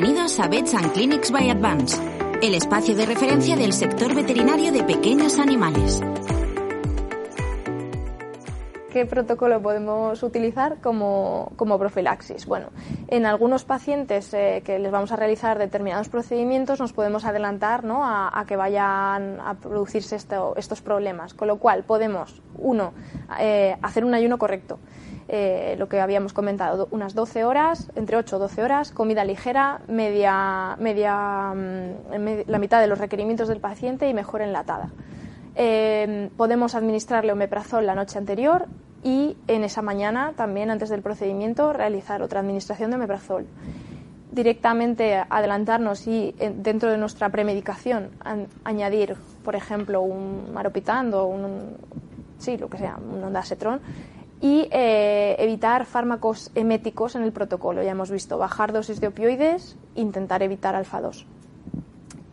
Bienvenidos a Vets and Clinics by Advance, el espacio de referencia del sector veterinario de pequeños animales. ¿Qué protocolo podemos utilizar como, profilaxis? Bueno, en algunos pacientes eh, que les vamos a realizar determinados procedimientos nos podemos adelantar ¿no? a, que vayan a producirse estos problemas, con lo cual podemos, uno, eh, hacer un ayuno correcto. Eh, lo que habíamos comentado, unas 12 horas, entre 8 o 12 horas, comida ligera, media, media, mm, la mitad de los requerimientos del paciente y mejor enlatada. Eh, podemos administrarle omeprazol la noche anterior y en esa mañana, también antes del procedimiento, realizar otra administración de omeprazol. Directamente adelantarnos y dentro de nuestra premedicación añadir, por ejemplo, un maropitant o un, sí, lo que sea, un ondasetron y eh, evitar fármacos eméticos en el protocolo. Ya hemos visto bajar dosis de opioides, intentar evitar alfa-2.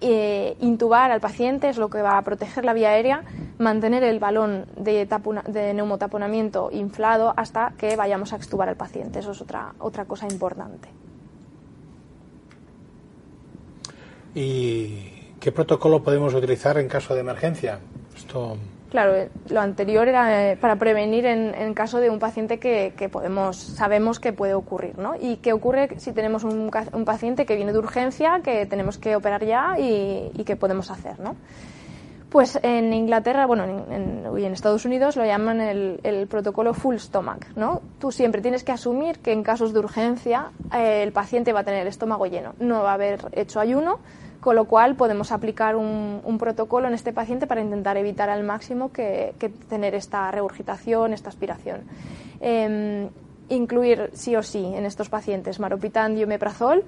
Eh, intubar al paciente es lo que va a proteger la vía aérea, mantener el balón de, de, neumotaponamiento inflado hasta que vayamos a extubar al paciente. Eso es otra, otra cosa importante. ¿Y qué protocolo podemos utilizar en caso de emergencia? Esto Claro, eh, lo anterior era eh, para prevenir en, caso de un paciente que, podemos, sabemos que puede ocurrir, ¿no? Y qué ocurre si tenemos un, paciente que viene de urgencia, que tenemos que operar ya y, qué podemos hacer, ¿no? Pues en Inglaterra, bueno, en, en, Estados Unidos lo llaman el, protocolo full stomach, ¿no? Tú siempre tienes que asumir que en casos de urgencia eh, el paciente va a tener el estómago lleno, no va a haber hecho ayuno, con lo cual podemos aplicar un, protocolo en este paciente para intentar evitar al máximo que, tener esta regurgitación, esta aspiración. Em, incluir sí o sí en estos pacientes maropitan y omeprazol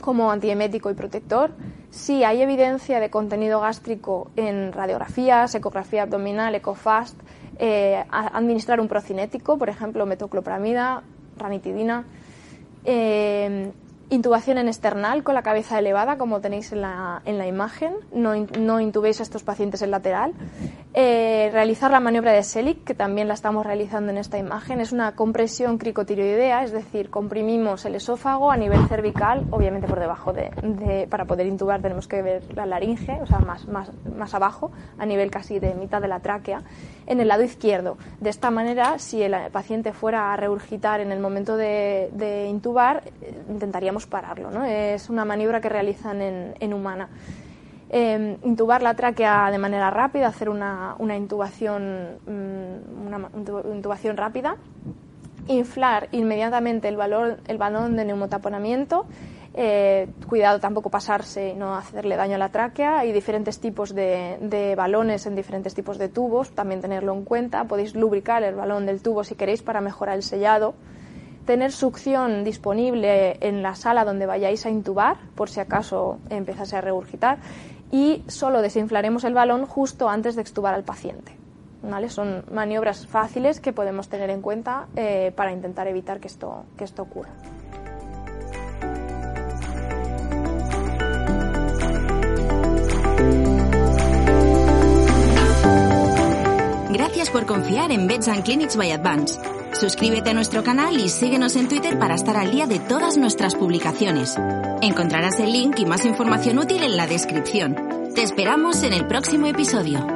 como antiemético y protector. Si hay evidencia de contenido gástrico en radiografías, ecografía abdominal, ecofast, eh, administrar un procinético, por ejemplo, metoclopramida, ranitidina. Em, Intubación en external con la cabeza elevada, como tenéis en la, en la imagen. No, no, intubéis a estos pacientes en lateral. Eh, realizar la maniobra de Selig, que también la estamos realizando en esta imagen. Es una compresión cricotiroidea, es decir, comprimimos el esófago a nivel cervical, obviamente por debajo de, para poder intubar tenemos que ver la laringe, o sea, más, más, más abajo, a nivel casi de mitad de la tráquea, en el lado izquierdo. De esta manera, si el paciente fuera a regurgitar en el momento de, intubar, eh, intentaríamos pararlo. ¿no? Es una maniobra que realizan en, humana. Em, intubar la tráquea de manera rápida, hacer una, intubación, mm, una intubación rápida, inflar inmediatamente el, valor, el balón de neumotaponamiento, eh, cuidado tampoco pasarse y no hacerle daño a la tráquea. Hay diferentes tipos de, de, balones en diferentes tipos de tubos, también tenerlo en cuenta. Podéis lubricar el balón del tubo si queréis para mejorar el sellado tener succión disponible en la sala donde vayáis a intubar, por si acaso empezase a regurgitar, y solo desinflaremos el balón justo antes de extubar al paciente. ¿Vale? Son maniobras fáciles que podemos tener en cuenta eh, para intentar evitar que esto, que esto ocurra. Gracias por confiar en Beds and Clinics by Advance. Suscríbete a nuestro canal y síguenos en Twitter para estar al día de todas nuestras publicaciones. Encontrarás el link y más información útil en la descripción. Te esperamos en el próximo episodio.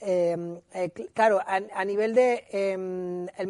Eh, eh, claro, a, nivel de em, el